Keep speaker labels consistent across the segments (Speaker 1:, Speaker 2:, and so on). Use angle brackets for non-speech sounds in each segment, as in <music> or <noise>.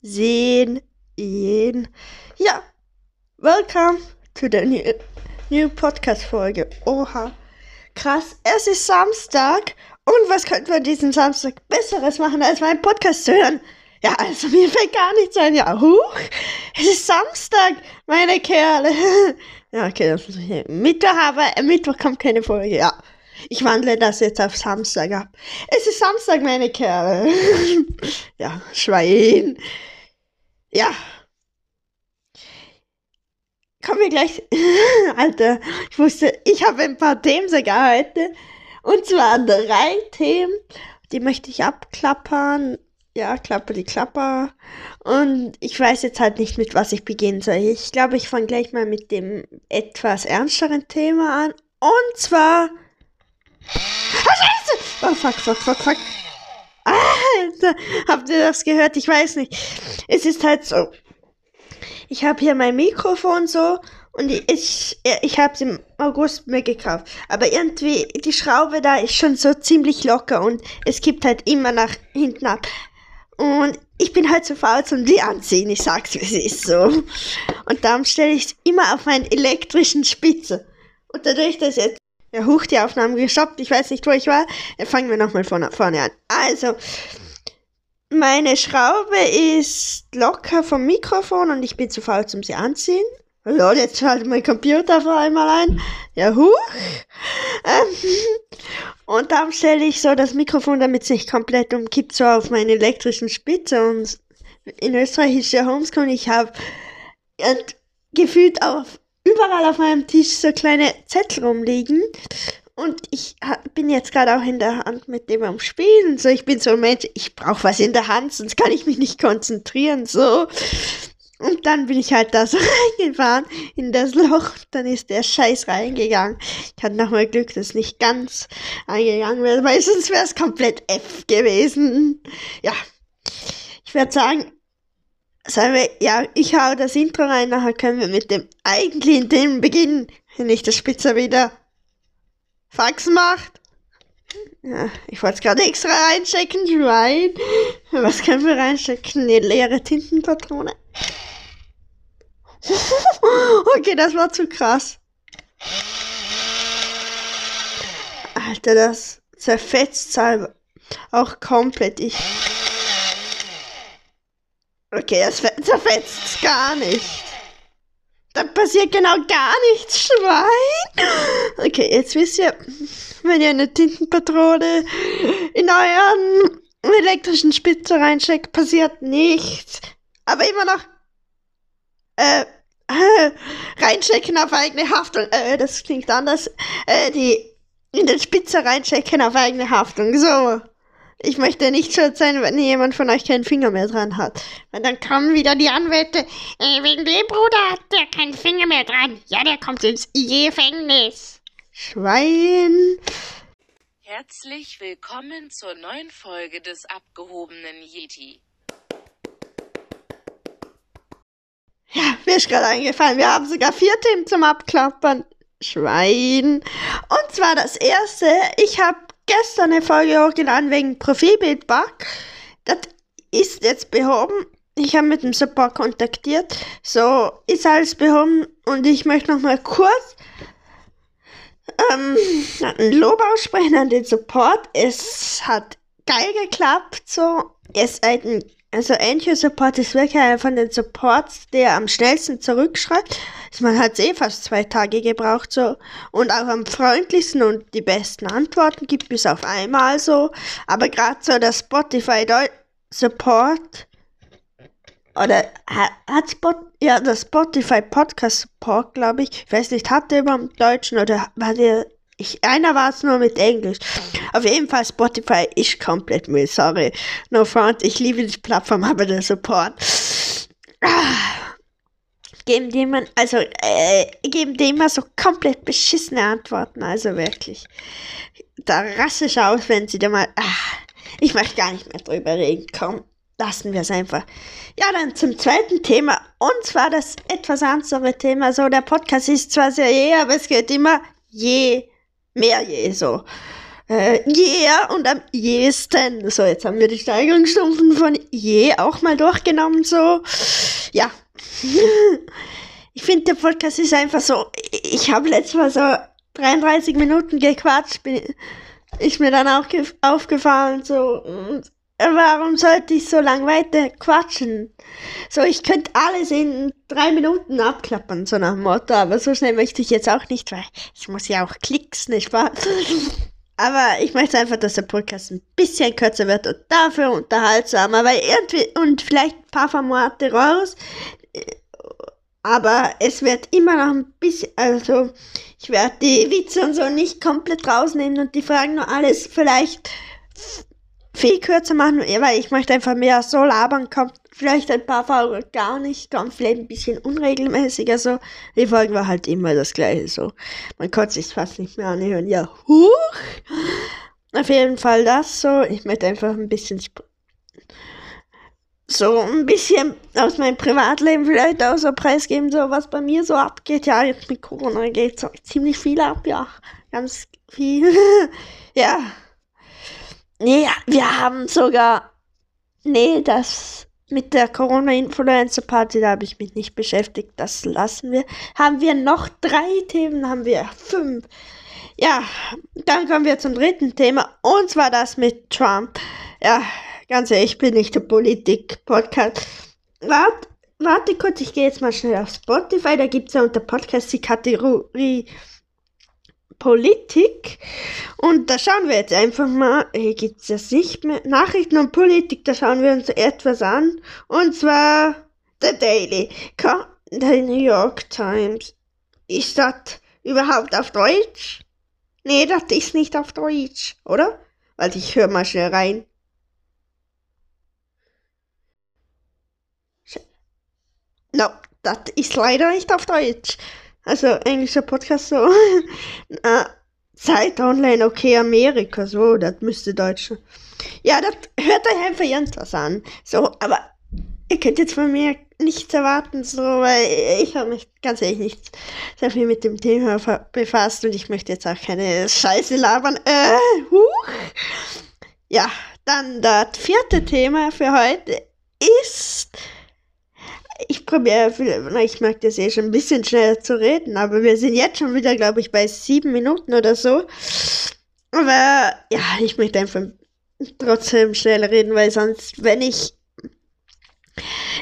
Speaker 1: Sehen ihn. Ja, welcome to the new, new Podcast-Folge. Oha, krass, es ist Samstag. Und was könnten wir diesen Samstag Besseres machen, als meinen Podcast zu hören? Ja, also mir fällt gar nichts ein. Ja, huch, es ist Samstag, meine Kerle. <laughs> ja, okay, das ich Mittwoch, aber Mittwoch kommt keine Folge, ja. Ich wandle das jetzt auf Samstag ab. Es ist Samstag, meine Kerle. <laughs> ja, Schwein. Ja. Kommen wir gleich. <laughs> Alter, ich wusste, ich habe ein paar Themen sogar heute. Und zwar drei Themen. Die möchte ich abklappern. Ja, Klapper die Klapper. Und ich weiß jetzt halt nicht, mit was ich beginnen soll. Ich glaube, ich fange gleich mal mit dem etwas ernsteren Thema an. Und zwar Oh, fuck, fuck, fuck, fuck. Alter, habt ihr das gehört? Ich weiß nicht. Es ist halt so. Ich habe hier mein Mikrofon so und ich, ich habe es im August mir gekauft. Aber irgendwie, die Schraube da ist schon so ziemlich locker und es kippt halt immer nach hinten ab. Und ich bin halt zu faul zum die anziehen. Ich sag's, wie es ist so. Und darum stelle ich es immer auf meinen elektrischen Spitze. Und dadurch, dass jetzt ja, hoch, die Aufnahme gestoppt. Ich weiß nicht, wo ich war. Fangen wir nochmal von vorne an. Also, meine Schraube ist locker vom Mikrofon und ich bin zu faul zum sie anziehen. Lol, jetzt schaltet mein Computer vor einmal ein. Ja, huch. Ähm, und dann stelle ich so das Mikrofon, damit es nicht komplett umkippt, so auf meine elektrischen Spitze. Und in Österreich ist ja Homeschool. Ich habe gefühlt auf überall auf meinem Tisch so kleine Zettel rumliegen. Und ich bin jetzt gerade auch in der Hand mit dem am Spielen. So, ich bin so ein Mensch, ich brauche was in der Hand, sonst kann ich mich nicht konzentrieren. So. Und dann bin ich halt da so <laughs> reingefahren in das Loch. Dann ist der Scheiß reingegangen. Ich hatte nochmal Glück, dass nicht ganz eingegangen wäre, weil sonst wäre es komplett F gewesen. Ja. Ich würde sagen, Sagen wir, ja, ich hau das Intro rein, nachher können wir mit dem eigentlichen Themen beginnen, wenn nicht der Spitzer wieder Fax macht. Ja, ich wollte es gerade extra reinstecken, Schwein. Was können wir reinstecken? Eine leere Tintenpatrone. <laughs> okay, das war zu krass. Alter, das zerfetzt auch komplett. Ich Okay, das zerfetzt gar nicht. Da passiert genau gar nichts, Schwein. Okay, jetzt wisst ihr, wenn ihr eine Tintenpatrone in euren elektrischen Spitze reinsteckt, passiert nichts. Aber immer noch äh, äh, <laughs> reinstecken auf eigene Haftung. Äh, das klingt anders. Äh, die in den Spitze reinstecken auf eigene Haftung. So. Ich möchte nicht schuld sein, wenn jemand von euch keinen Finger mehr dran hat. Weil dann kommen wieder die Anwälte. Äh, wegen dem Bruder hat der keinen Finger mehr dran. Ja, der kommt ins Gefängnis. Schwein.
Speaker 2: Herzlich willkommen zur neuen Folge des abgehobenen Yeti.
Speaker 1: Ja, mir ist gerade eingefallen, wir haben sogar vier Themen zum Abklappern. Schwein. Und zwar das erste, ich habe gestern eine Folge hochgeladen wegen Profilbildbug. Das ist jetzt behoben. Ich habe mit dem Support kontaktiert. So, ist alles behoben und ich möchte noch mal kurz ähm, ein Lob aussprechen an den Support. Es hat geil geklappt. So, es seid ein also Angel Support ist wirklich einer von den Supports, der am schnellsten zurückschreibt. Also man hat eh fast zwei Tage gebraucht so und auch am freundlichsten und die besten Antworten gibt bis auf einmal so. Aber gerade so der Spotify Support oder hat Spot ja der Spotify Podcast Support glaube ich. Ich weiß nicht, hat der über Deutschen oder war der ich, einer war es nur mit Englisch. Auf jeden Fall Spotify ist komplett Müll, sorry. No front, ich liebe die Plattform, <laughs> aber der Support. Ah. Geben die man, also, äh, geben die immer so komplett beschissene Antworten, also wirklich. Da rasse ich aus, wenn sie da mal, ah, ich möchte gar nicht mehr drüber reden, komm, lassen wir es einfach. Ja, dann zum zweiten Thema, und zwar das etwas ernstere Thema, so, der Podcast ist zwar sehr je, aber es geht immer je mehr je so. äh, yeah und am jesten. So, jetzt haben wir die Steigerungsstufen von je auch mal durchgenommen, so. Ja. <laughs> ich finde, der Podcast ist einfach so, ich habe letztes Mal so 33 Minuten gequatscht, bin, ist mir dann auch aufgefallen, so, und warum sollte ich so lang weiter quatschen? So, ich könnte alles in drei Minuten abklappern, so nach dem Motto, aber so schnell möchte ich jetzt auch nicht, weil ich muss ja auch Klicks, nicht wahr? <laughs> Aber ich möchte einfach, dass der Podcast ein bisschen kürzer wird und dafür unterhaltsamer, weil irgendwie, und vielleicht ein paar Formate raus, aber es wird immer noch ein bisschen, also ich werde die Witze und so nicht komplett rausnehmen und die Fragen nur alles vielleicht viel kürzer machen, weil ich möchte einfach mehr so labern, kommt vielleicht ein paar Folgen gar nicht, kommt vielleicht ein bisschen unregelmäßiger so. Die Folgen war halt immer das gleiche so. Man konnte sich fast nicht mehr anhören. Ja, huch! Auf jeden Fall das so. Ich möchte einfach ein bisschen so ein bisschen aus meinem Privatleben vielleicht auch so preisgeben, so was bei mir so abgeht. Ja, jetzt mit Corona geht so ziemlich viel ab, ja. Ganz viel. <laughs> ja. Nee, wir haben sogar. Nee, das mit der Corona-Influencer-Party, da habe ich mich nicht beschäftigt. Das lassen wir. Haben wir noch drei Themen? Haben wir fünf. Ja, dann kommen wir zum dritten Thema. Und zwar das mit Trump. Ja, ganz ehrlich, ich bin nicht der Politik-Podcast. Warte, warte kurz, ich gehe jetzt mal schnell auf Spotify. Da gibt es ja unter Podcast die Kategorie Politik. Und da schauen wir jetzt einfach mal, hier gibt es das nicht mehr, Nachrichten und Politik, da schauen wir uns etwas an. Und zwar The Daily, The New York Times. Ist das überhaupt auf Deutsch? Nee, das ist nicht auf Deutsch, oder? Weil ich höre mal schnell rein. No, das ist leider nicht auf Deutsch. Also englischer Podcast so. <laughs> äh, Zeit Online, okay, Amerika, so, das müsste Deutsch. Ja, das hört euch einfach irgendwas an. So, aber ihr könnt jetzt von mir nichts erwarten, so, weil ich habe mich ganz ehrlich nicht sehr viel mit dem Thema befasst und ich möchte jetzt auch keine Scheiße labern. Äh, huch. Ja, dann das vierte Thema für heute ist ich probiere, ich mag das eh schon ein bisschen schneller zu reden, aber wir sind jetzt schon wieder, glaube ich, bei sieben Minuten oder so. Aber ja, ich möchte einfach trotzdem schneller reden, weil sonst, wenn ich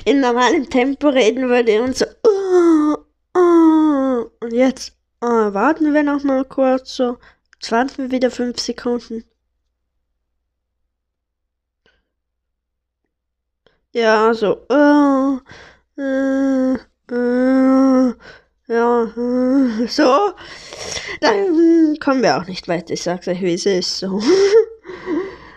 Speaker 1: in normalem Tempo reden würde und so, oh, oh, und jetzt oh, warten wir noch mal kurz, so, jetzt warten wir wieder fünf Sekunden. Ja, so, oh, äh, äh, ja, äh, so, dann kommen wir auch nicht weiter. Ich sag's euch, wie es ist, so. <laughs>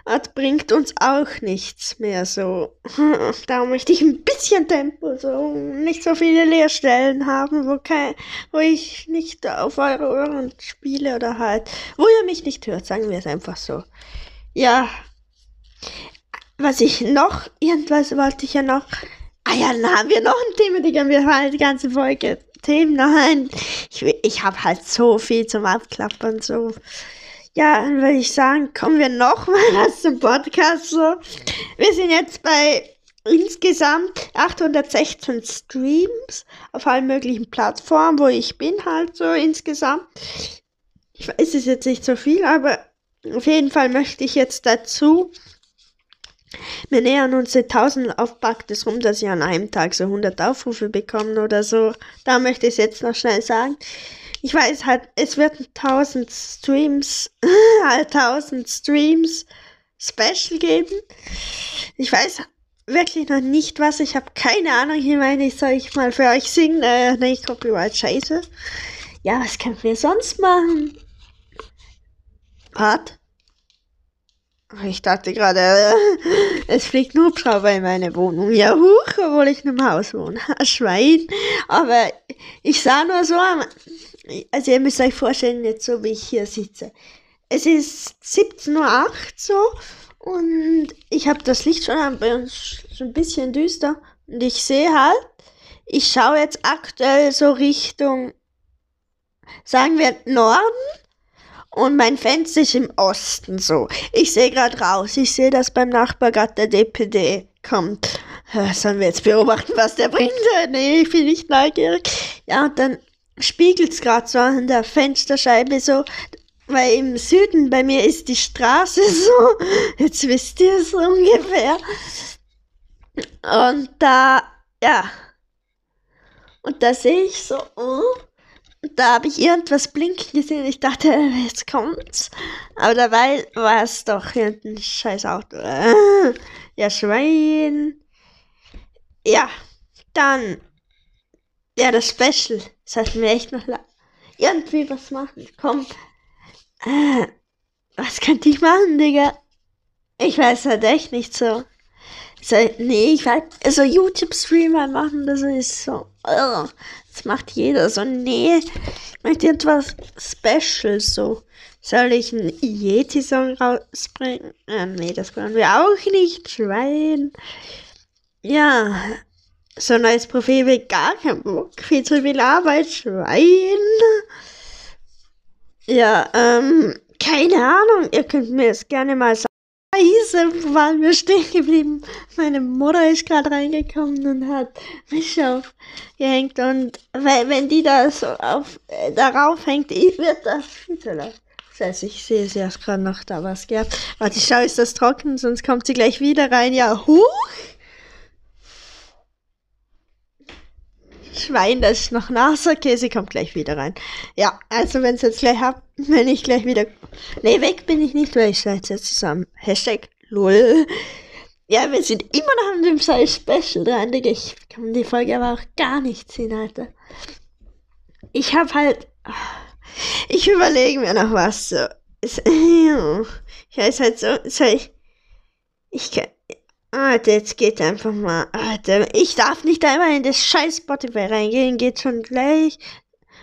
Speaker 1: Das bringt uns auch nichts mehr so. <laughs> Da möchte ich ein bisschen Tempo, so nicht so viele Leerstellen haben, wo, kein, wo ich nicht auf eure Ohren spiele oder halt, wo ihr mich nicht hört, sagen wir es einfach so. Ja, was ich noch, irgendwas wollte ich ja noch Ah ja, dann haben wir noch ein Thema, Digga. Wir haben die ganze Folge Themen. Nein, ich, ich habe halt so viel zum Abklappern. So. Ja, dann würde ich sagen, kommen wir noch mal was <laughs> zum Podcast. So. Wir sind jetzt bei insgesamt 816 Streams auf allen möglichen Plattformen, wo ich bin halt so insgesamt. Ich weiß, es jetzt nicht so viel, aber auf jeden Fall möchte ich jetzt dazu wir nähern uns den 1000 Aufpacktes rum, dass ich an einem Tag so 100 Aufrufe bekomme oder so. Da möchte ich es jetzt noch schnell sagen. Ich weiß halt, es wird 1000 Streams, <laughs> 1000 Streams Special geben. Ich weiß wirklich noch nicht was. Ich habe keine Ahnung. Ich meine, ich soll ich mal für euch singen. Äh, nee, Copyright Scheiße. Ja, was können wir sonst machen? Warte. Ich dachte gerade, <laughs> es fliegt ein Hubschrauber in meine Wohnung. Ja, huch, obwohl ich in einem Haus wohne. <laughs> Schwein. Aber ich sah nur so, also ihr müsst euch vorstellen, jetzt so wie ich hier sitze. Es ist 17.08 Uhr so und ich habe das Licht schon schon ein bisschen düster und ich sehe halt, ich schaue jetzt aktuell so Richtung, sagen wir Norden Und mein Fenster ist im Osten so. Ich sehe gerade raus. Ich sehe, dass beim Nachbar der DPD kommt. Sollen wir jetzt beobachten, was der bringt? Nee, ich bin nicht neugierig. Ja, und dann spiegelt es gerade so an der Fensterscheibe so, weil im Süden bei mir ist die Straße <laughs> so. Jetzt wisst ihr es ungefähr. Und da, ja. Und da sehe ich so, oh, da habe ich irgendwas blinken gesehen. Ich dachte, <laughs> jetzt kommt's. Aber dabei war es doch irgendein scheiß Auto. <laughs> Ja, Schwein. Ja, dann. Ja, das Special. Sollten wir echt noch irgendwie was machen. Komm. Äh, was könnte ich machen, Digga? Ich weiß halt echt nicht so. so nee, ich weiß, also YouTube-Streamer machen, das ist so. Uh, das macht jeder so. Nee, ich möchte etwas Special so. Soll ich einen Yeti-Song rausbringen? Ähm, nee, das können wir auch nicht. Schwein. Ja, so ein neues Profil wird gar kein Bock. Viel zu viel Arbeit. Schwein. Ja, ähm, keine Ahnung. Ihr könnt mir das gerne mal sagen. Scheiße, waren wir stehen geblieben? Meine Mutter ist gerade reingekommen und hat mich aufgehängt. Und wenn, die da so auf, äh, darauf hängt, ich wird das zu laut. Scheiße, ich sehe sie erst gerade noch da was gehabt. Warte, ich schaue, ist das trocken, sonst kommt sie gleich wieder rein. Ja, huch! Schwein, das ist noch nass. Okay, sie kommt gleich wieder rein. Ja, also wenn es jetzt gleich habt, <laughs> wenn ich gleich wieder. Nee, weg bin ich nicht, weil ich schneide jetzt zusammen. Hashtag LOL. Ja, wir sind immer noch an dem Scheiß Special dran, Digga. Ich kann die Folge aber auch gar nicht sehen, Alter. Ich hab halt. Ich überlege mir noch was. So. <laughs> Ich weiß halt so. ich. Ich kann. Alter, jetzt geht einfach mal. Alter, ich darf nicht einmal in das scheiß Spotify reingehen. Geht schon gleich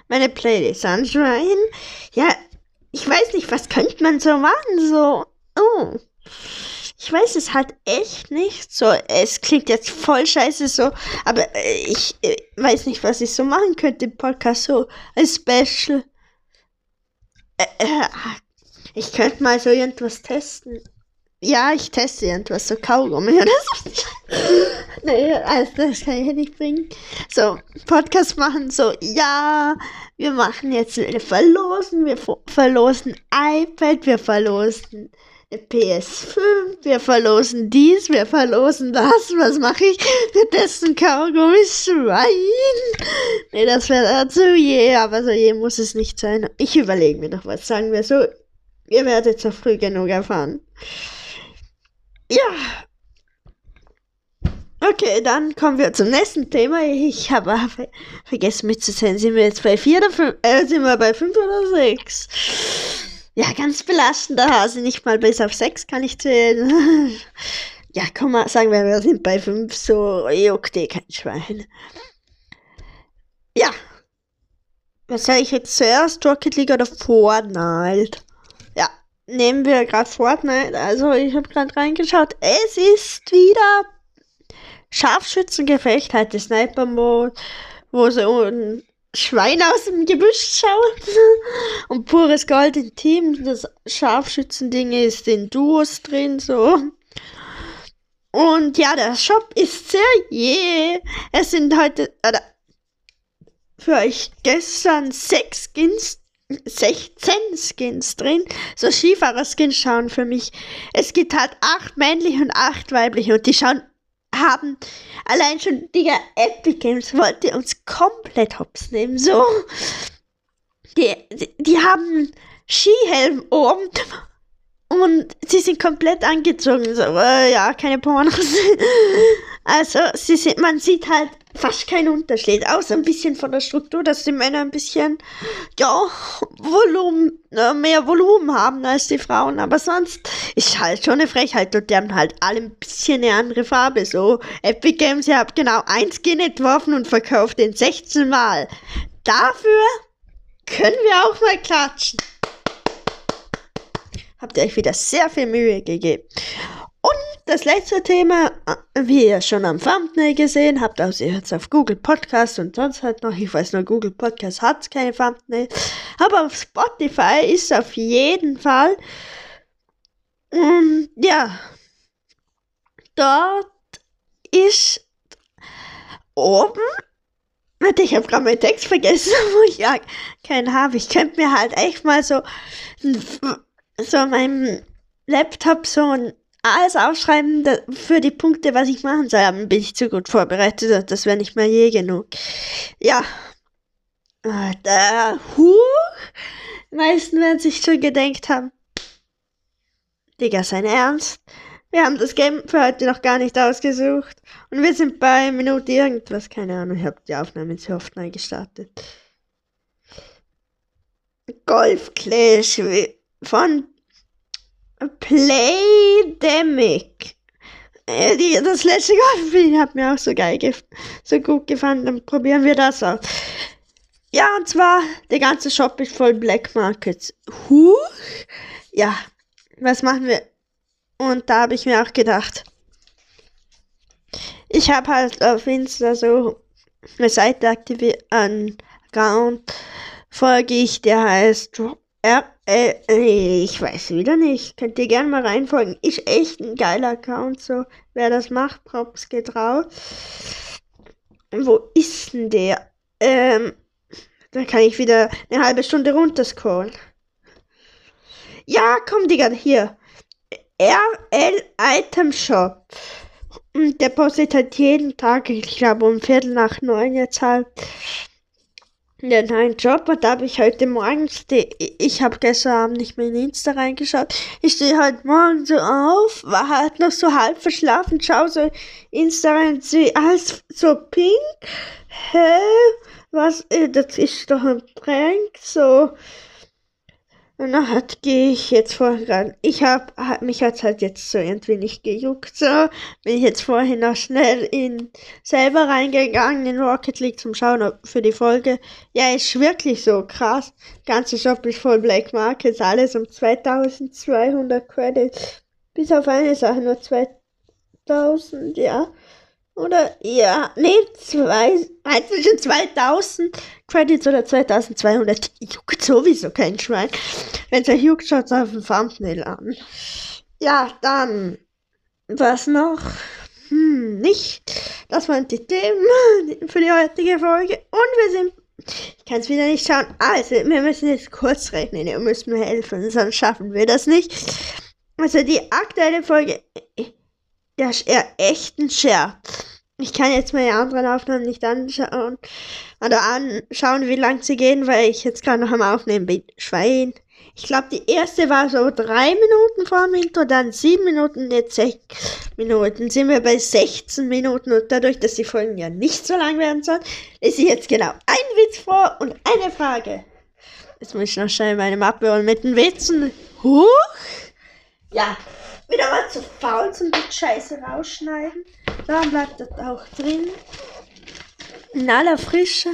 Speaker 1: meine Playlist anschauen. Ja, ich weiß nicht, was könnte man so machen? So, oh. Ich weiß es halt echt nicht. So, es klingt jetzt voll scheiße so, aber ich äh, weiß nicht, was ich so machen könnte im Podcast. So, ein Special. Äh, äh, ich könnte mal so irgendwas testen. Ja, ich teste irgendwas, so Kaugummi oder so. <laughs> nee, also das kann ich nicht bringen. So, Podcast machen, so, ja, wir machen jetzt, wir verlosen, wir verlosen iPad, wir verlosen PS5, wir verlosen dies, wir verlosen das, was mache ich? Wir testen Kaugummi Schwein. Nee, das wäre dazu je, aber so je muss es nicht sein. Ich überlege mir noch was, sagen wir so. Ihr werdet so früh genug erfahren. Ja. Okay, dann kommen wir zum nächsten Thema. Ich habe ver vergessen mitzuzählen. Sind wir jetzt bei 4 oder 5? Äh, sind wir bei 5 oder 6? Ja, ganz belastender Hase. Nicht mal bis auf 6 kann ich zählen. <laughs> ja, komm mal, sagen wir, wir sind bei 5. So juckt eh kein Schwein. Ja. Was soll ich jetzt zuerst? Rocket League oder Fortnite? Nehmen wir gerade Fortnite. Also ich habe gerade reingeschaut. Es ist wieder Scharfschützengefecht, halt der Sniper-Mode, wo so ein Schwein aus dem Gebüsch schaut. <laughs> Und pures Gold im Team. Das Scharfschützending ist in Duos drin, so. Und ja, der Shop ist sehr je. Es sind heute, oder für euch gestern sechs Skins 16 Skins drin. So Skifahrer-Skins schauen für mich. Es gibt halt acht männliche und acht weibliche und die schauen, haben allein schon, Digga, Epic Games wollte uns komplett hops nehmen. So. Die, die, die haben Skihelm oben und sie sind komplett angezogen. So, äh, ja, keine Pornos. <laughs> also, sie sind, man sieht halt fast keinen Unterschied, außer ein bisschen von der Struktur, dass die Männer ein bisschen, ja, Volumen, äh, mehr Volumen haben als die Frauen. Aber sonst ist halt schon eine Frechheit und die haben halt alle ein bisschen eine andere Farbe. So, Epic Games, ihr habt genau ein Skin entworfen und verkauft den 16 Mal. Dafür können wir auch mal klatschen. Habt ihr euch wieder sehr viel Mühe gegeben. Und das letzte Thema, wie ihr schon am Thumbnail gesehen habt, also ihr hört es auf Google Podcast und sonst halt noch, ich weiß nur, Google Podcast hat keine Thumbnail, aber auf Spotify ist auf jeden Fall, und ja, dort ist oben, warte, ich habe gerade meinen Text vergessen, <laughs> wo ich ja keinen habe. Ich könnte mir halt echt mal so, so meinem Laptop so ein alles aufschreiben für die Punkte, was ich machen soll. Aber bin ich zu gut vorbereitet. Das wäre nicht mehr je genug. Ja. Der Huch. Die meisten werden sich schon gedenkt haben. Digga, sein Ernst? Wir haben das Game für heute noch gar nicht ausgesucht. Und wir sind bei Minute irgendwas. Keine Ahnung, ich habe die Aufnahme zu oft neu gestartet. Golf Clash von Playdemic. Äh, das letzte Golfspiel hat mir auch so geil, so gut gefallen. Dann probieren wir das aus. Ja, und zwar, der ganze Shop ist voll Black Markets. Huch. Ja, was machen wir? Und da habe ich mir auch gedacht, ich habe halt auf Insta so eine Seite aktiviert, einen Account folge ich, der heißt R äh, ich weiß wieder nicht. Könnt ihr gerne mal reinfolgen. Ist echt ein geiler Account, so. Wer das macht, Props geht raus. Wo ist denn der? Ähm, da kann ich wieder eine halbe Stunde runterscrollen. Ja, komm, Digga, hier. RL Item Shop. Und der postet halt jeden Tag, ich glaube um Viertel nach neun jetzt halt den neuen Job und da habe ich heute morgens, die, ich habe gestern Abend nicht mehr in Insta reingeschaut. Ich stehe heute Morgen so auf, war halt noch so halb verschlafen, schau so Insta rein, sehe alles so pink. Hä? Was? Äh, das ist doch ein Prank, so. Und dann halt gehe ich jetzt vorher ran. Ich habe hab, mich hat's halt jetzt so irgendwie nicht gejuckt. So bin ich jetzt vorhin noch schnell in selber reingegangen in Rocket League zum Schauen für die Folge. Ja, ist wirklich so krass. Ganze Shop ist voll Black Markets, alles um 2200 Credits. Bis auf eine Sache nur 2000, ja. Oder, ja, nee, zwei, zwischen 2000 Credits oder 2200. Juckt sowieso kein Schwein. Wenn es juckt, schaut auf dem Thumbnail an. Ja, dann, was noch? Hm, nicht. Das waren die Themen für die heutige Folge. Und wir sind, ich kann es wieder nicht schauen. Also, wir müssen jetzt kurz rechnen. Ihr müsst mir helfen, sonst schaffen wir das nicht. Also, die aktuelle Folge das ist eher echt ein Scherz. Ich kann jetzt meine anderen Aufnahmen nicht anschauen oder anschauen, wie lang sie gehen, weil ich jetzt gerade noch am Aufnehmen bin. Schwein. Ich glaube, die erste war so drei Minuten vor dem Intro, dann sieben Minuten, jetzt sechs Minuten. Sind wir bei 16 Minuten und dadurch, dass die Folgen ja nicht so lang werden sollen, ist ich jetzt genau ein Witz vor und eine Frage. Jetzt muss ich noch schnell meine Mappe holen mit den Witzen. Huch! Ja, wieder mal zu faul zum die Scheiße rausschneiden. Dann bleibt das auch drin. In aller Frische.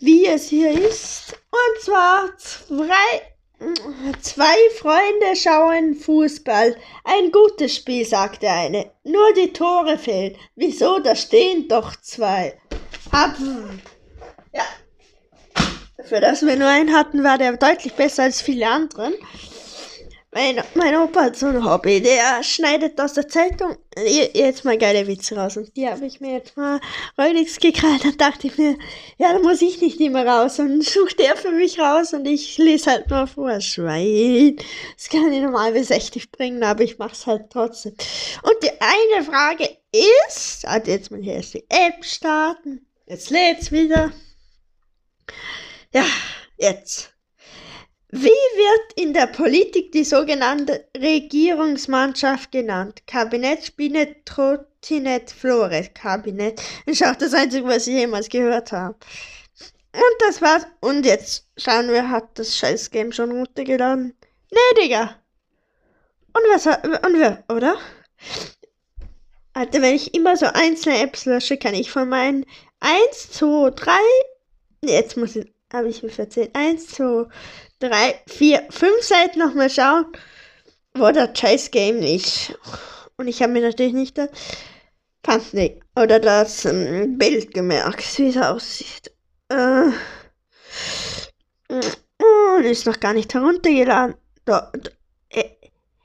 Speaker 1: Wie es hier ist. Und zwar zwei, zwei Freunde schauen Fußball. Ein gutes Spiel, sagt der eine. Nur die Tore fehlen. Wieso? Da stehen doch zwei. Hab. Ja. Für das wir nur einen hatten, war der deutlich besser als viele anderen. Mein, mein Opa hat so ein Hobby, der schneidet aus der Zeitung jetzt mal geile Witze raus. Und die habe ich mir jetzt mal räudigst gekrallt. Dann dachte ich mir, ja, da muss ich nicht immer raus. Und sucht der für mich raus und ich lese halt nur vor. Schwein. Das kann ich normal bis 60 bringen, aber ich mache es halt trotzdem. Und die eine Frage ist, also jetzt mal hier die App starten. Jetzt lädt's wieder. Ja, jetzt. Wie wird in der Politik die sogenannte Regierungsmannschaft genannt? Kabinett, Spinett, Trottinett, Flores. Kabinett. Ist auch das Einzige, was ich jemals gehört habe. Und das war's. Und jetzt schauen wir, hat das scheiß Game schon runtergeladen? Nee, Digga. Und was und wer, oder? Alter, wenn ich immer so einzelne Apps lösche, kann ich von meinen 1, 2, 3, jetzt muss ich, habe ich mir verzählt, 1, 2, drei, vier, fünf Seiten nochmal schauen. wo der Chase Game ist. Und ich habe mir natürlich nicht das Thumbnail oder das ähm, Bild gemerkt, wie es aussieht. Äh, und ist noch gar nicht heruntergeladen. Da, da, äh,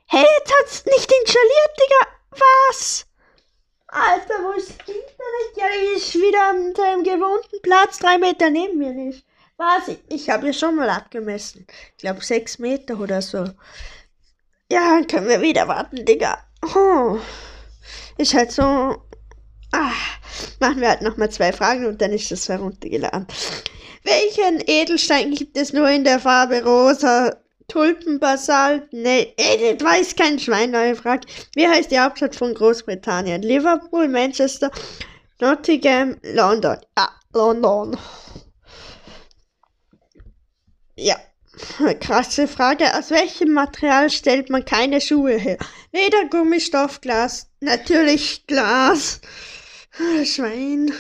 Speaker 1: hey, jetzt hat's nicht installiert, Digga. Was? Alter, wo ist das Internet? Ja, ist wieder an seinem gewohnten Platz, drei Meter neben mir nicht. Was? Ich, habe ja schon mal abgemessen. Ich glaube sechs Meter oder so. Ja, können wir wieder warten, Digga. Oh. Ist halt so. Ah, machen wir halt nochmal zwei Fragen und dann ist das heruntergeladen. Welchen Edelstein gibt es nur in der Farbe rosa? Tulpenbasalt? Nee, das weiß kein Schwein, neue Frage. Wie heißt die Hauptstadt von Großbritannien? Liverpool, Manchester, Nottingham, London. Ah, London. Ja, <laughs> krasse Frage. Aus welchem Material stellt man keine Schuhe her? Leder, Gummistoff, Glas. Natürlich Glas. Schwein.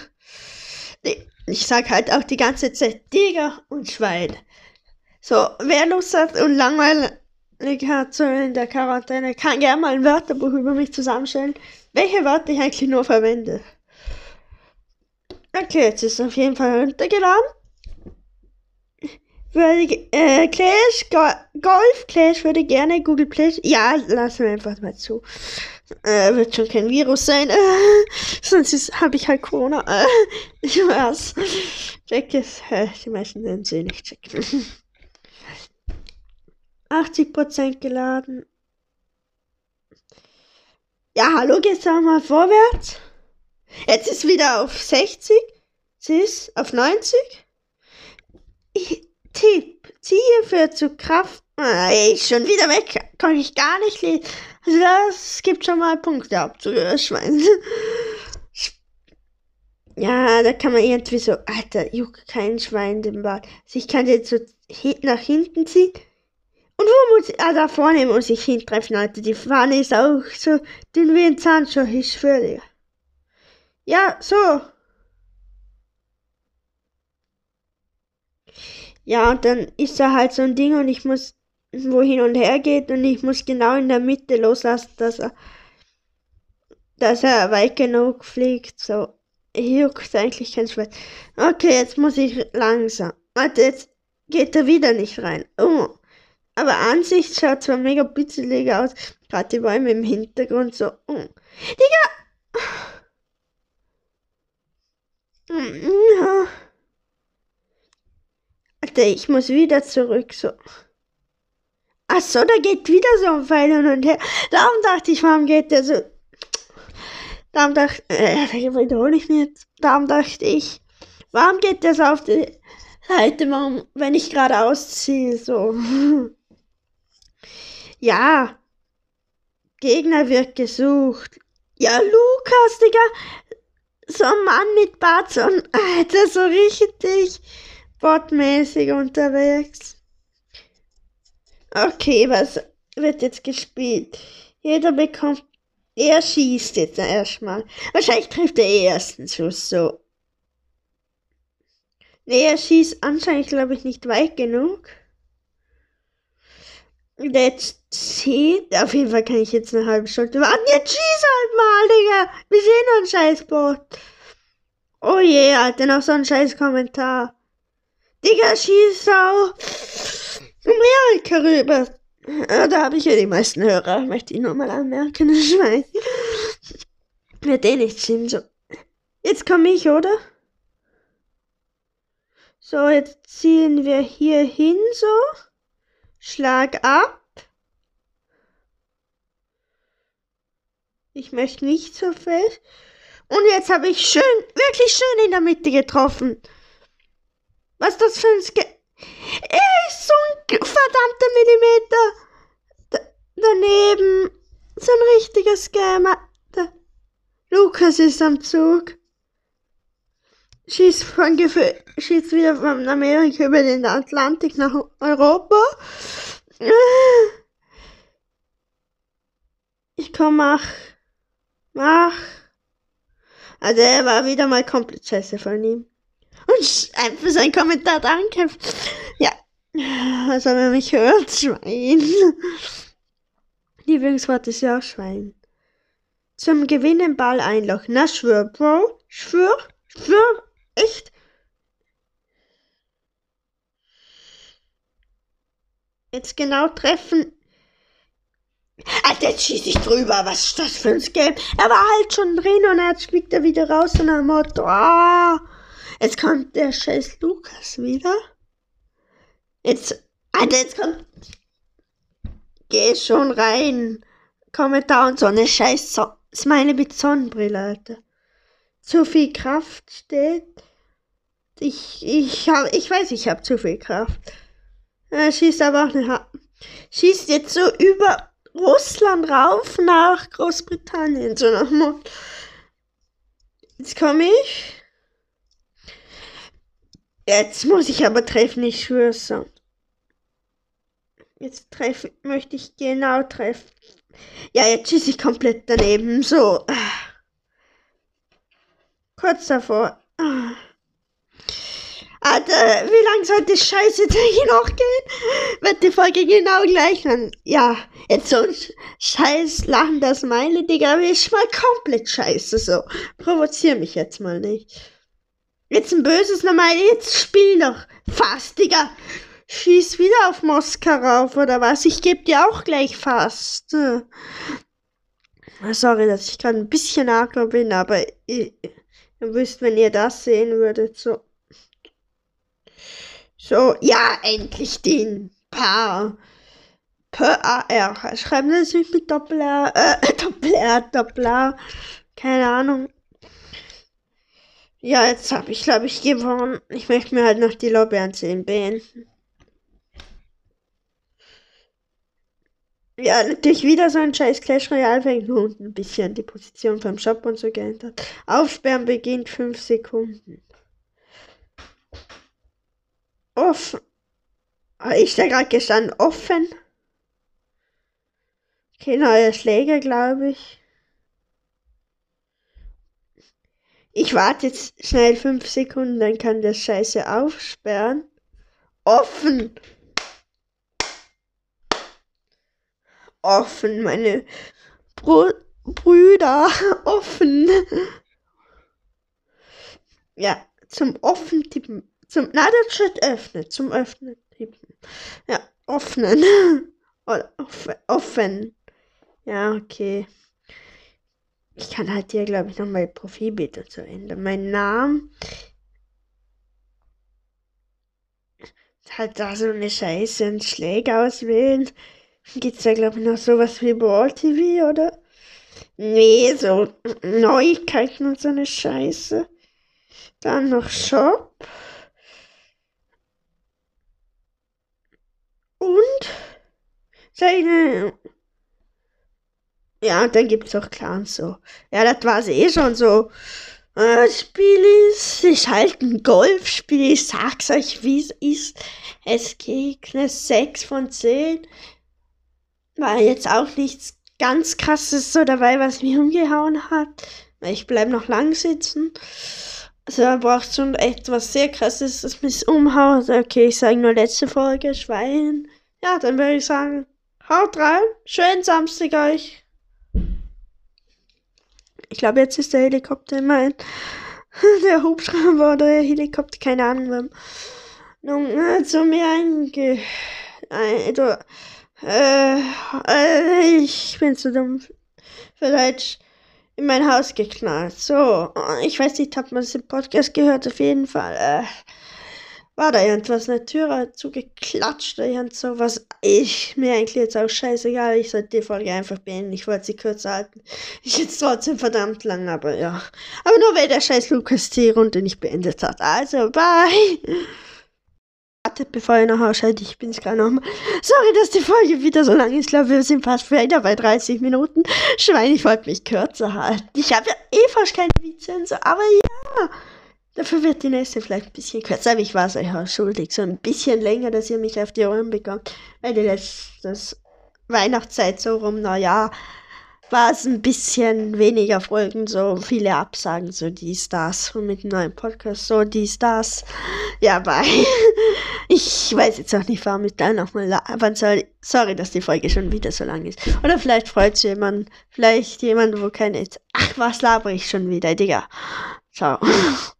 Speaker 1: Nee, ich sag halt auch die ganze Zeit Tiger und Schwein. So, wer Lust hat und langweilig hat so in der Quarantäne, kann gerne mal ein Wörterbuch über mich zusammenstellen, welche Wörter ich eigentlich nur verwende. Okay, jetzt ist es auf jeden Fall runtergeladen würde, äh, Clash, Go Golf Clash würde gerne Google Play. Ja, lassen wir einfach mal zu. Äh, wird schon kein Virus sein. Äh, <laughs> sonst habe ich halt Corona. Äh, <laughs> ich weiß. Check es. Äh, die meisten werden sie nicht checken. <laughs> 80% geladen. Ja, hallo, geht's auch mal vorwärts. Jetzt ist wieder auf 60. Sie ist auf 90. Ich, Tipp. Ziehe für zu Kraft. Ey, schon wieder weg. Kann ich gar nicht lesen. Also das gibt schon mal Punkte abzuschweißen. <laughs> Ja, da kann man irgendwie so, Alter, juckt kein Schwein den Bart. Also ich kann jetzt so nach hinten ziehen. Und wo muss ich, ah, da vorne muss ich hintreffen, Alter. Die Fahne ist auch so dünn wie ein Zahnstocher, ich schwöre. Ja, so. Ja, und dann ist da halt so ein Ding und ich muss, wo hin und her geht und ich muss genau in der Mitte loslassen, dass er, dass er weit genug fliegt. So, juckt eigentlich kein Schwert. Okay, jetzt muss ich langsam. Warte, jetzt geht er wieder nicht rein. Oh. Aber Ansicht schaut zwar mega bitzelig aus, gerade die Bäume im Hintergrund so. Oh. Digga! Ja. Alter, ich muss wieder zurück, so. Ach so, da geht wieder so ein Pfeil hin und her. Darum dachte ich, warum geht der so. Darum dachte, äh, wiederhole ich jetzt. Darum dachte ich, warum geht der so auf die Seite, warum, wenn ich gerade ausziehe, so. <laughs> ja. Gegner wird gesucht. Ja, Lukas, Digga. So ein Mann mit Bart, so ein, Alter, so richtig sportmäßig unterwegs. Okay, was wird jetzt gespielt? Jeder bekommt. Er schießt jetzt erstmal. Wahrscheinlich trifft er eh ersten Schuss so. Nee, er schießt anscheinend, glaube ich, nicht weit genug. Jetzt zieht. Auf jeden Fall kann ich jetzt eine halbe Stunde warten. Jetzt schieß halt mal, Digga. Wir sehen noch einen scheiß Bot. Oh je, yeah, Alter, noch so ein scheiß Kommentar. Digga, schieß auf Amerika rüber. Ja, da habe ich ja die meisten Hörer, möchte ich nur mal anmerken, <laughs> das Schwein. Wird eh nicht so. Jetzt komme ich, oder? So, jetzt ziehen wir hier hin, so. Schlag ab. Ich möchte nicht so fest. Und jetzt habe ich schön, wirklich schön in der Mitte getroffen. Was ist das für ein Ske Er ist so ein verdammter Millimeter da daneben. So ein richtiger Scammer. Der Lukas ist am Zug. Schießt von Gefühl, schießt wieder von Amerika über den Atlantik nach Europa. Ich komm, mach. Mach. Also er war wieder mal komplett scheiße von ihm. Und einfach sein Kommentar, danke. Ja, also wenn mich hört, Schwein. Lieblingswort ist ja auch Schwein. Zum Gewinnen Ball einlochen. Na, schwör, Bro. Schwör. Schwör. Echt. Jetzt genau treffen. Alter, jetzt schieße ich drüber. Was ist das für ein Game? Er war halt schon drin und jetzt fliegt er wieder raus und am Motto. Ah, jetzt kommt der scheiß Lukas wieder. Jetzt. Alter, jetzt kommt. Geh schon rein. Kommentar und so eine scheiß so Smiley mit Sonnenbrille, Alter. Zu viel Kraft steht. Ich, ich hab, ich weiß, ich habe zu viel Kraft. Er schießt aber auch eine, schießt jetzt so über Russland rauf nach Großbritannien, so nach Mond. Jetzt komme ich. Jetzt muss ich aber treffen, ich schwör's. Jetzt treffen, möchte ich genau treffen. Ja, jetzt schieße ich komplett daneben. So. Kurz davor. Alter, wie lange soll das Scheiße <laughs> hier noch gehen? Wird die Folge genau gleich dann? Ja, jetzt so ein scheiß Lachen, das meine, Digga, aber ist mal komplett scheiße, so. Provozier mich jetzt mal nicht. Jetzt ein böses normal, jetzt spiel doch fast, Digga. Schieß wieder auf Moskau rauf, oder was? Ich geb dir auch gleich fast. Sorry, dass ich gerade ein bisschen aggro bin, aber ihr, ihr wisst, wenn ihr das sehen würdet, so. So, ja, endlich den Paar. P-A-R. Schreiben Sie es nicht mit Doppel-R, äh, <laughs> Doppel-R, Doppel-R. Keine Ahnung. Ja, jetzt habe ich, glaube ich, gewonnen. Ich möchte mir halt noch die Lobby 10 beenden. Ja, natürlich wieder so ein scheiß Clash Royale fängt und ein bisschen die Position vom Shop und so geändert. Aufsperren beginnt 5 Sekunden offen. Ist da gerade gestanden offen? Okay, neue Schläge, glaube ich. Ich warte jetzt schnell fünf Sekunden, dann kann das Scheiße aufsperren. Offen! Offen, meine Br Brüder, <laughs> offen. Ja, zum offen tippen. Zum, na, das steht öffnen. Zum Öffnen tippen. Ja, öffnen. <laughs> Offen. Ja, okay. Ich kann halt hier, glaube ich, noch mein Profilbild dazu ändern. Mein Name. Halt da so eine Scheiße, einen Schläger auswählen. Gibt's da, glaube ich, noch sowas wie Ball TV, oder? Nee, so Neuigkeiten und so eine Scheiße. Dann noch Shop. Und seine. Ja, dann gibt es auch Clans so. Ja, das war es eh schon so. Äh, Spiel ist, ist halt ein Golfspiel. Ich sag's euch, wie es ist. Es gibt eine 6 von 10. War jetzt auch nichts ganz krasses so dabei, was mich umgehauen hat. Ich bleib noch lang sitzen. Also er braucht schon etwas sehr krasses, das mich umhaut. Okay, ich sage nur letzte Folge, Schwein. Ja, dann würde ich sagen, haut rein. Schönen Samstag euch. Ich glaube, jetzt ist der Helikopter immerhin. <laughs> Der Hubschrauber oder der Helikopter, keine Ahnung. Nun, äh, zu mir einge... Ein, du, äh, äh, ich bin zu dumm. Vielleicht in mein Haus geknallt. So, ich weiß nicht, hat man es im Podcast gehört? Auf jeden Fall. Äh, war da irgendwas, eine Tür zugeklatscht oder irgend sowas. Ich, mir eigentlich jetzt auch scheißegal, ich sollte die Folge einfach beenden, ich wollte sie kürzer halten. Ich jetzt trotzdem verdammt lang, aber ja. Aber nur weil der scheiß Lukas die Runde nicht beendet hat. Also, bye! Wartet, bevor ihr noch ausschaltet, ich bin's gerade nochmal. Sorry, dass die Folge wieder so lang ist. Ich glaube, wir sind fast wieder bei 30 Minuten. Schwein, ich wollte mich kürzer halten. Ich habe ja eh fast keine so, aber ja. Dafür wird die nächste vielleicht ein bisschen kürzer, aber ich war es euch auch schuldig. So ein bisschen länger, dass ihr mich auf die Ohren bekommt. Weil die letzte Weihnachtszeit so rum, naja, war es ein bisschen weniger Folgen, so viele Absagen, so dies, das. Und mit einem neuen Podcast, so dies, das. Ja, bye. <laughs> Ich weiß jetzt auch nicht, warum ich da nochmal labern soll. Sorry, dass die Folge schon wieder so lang ist. Oder vielleicht freut sich jemand, vielleicht jemand, wo keine... Ach, was laber ich schon wieder, Digga. Ciao. <laughs>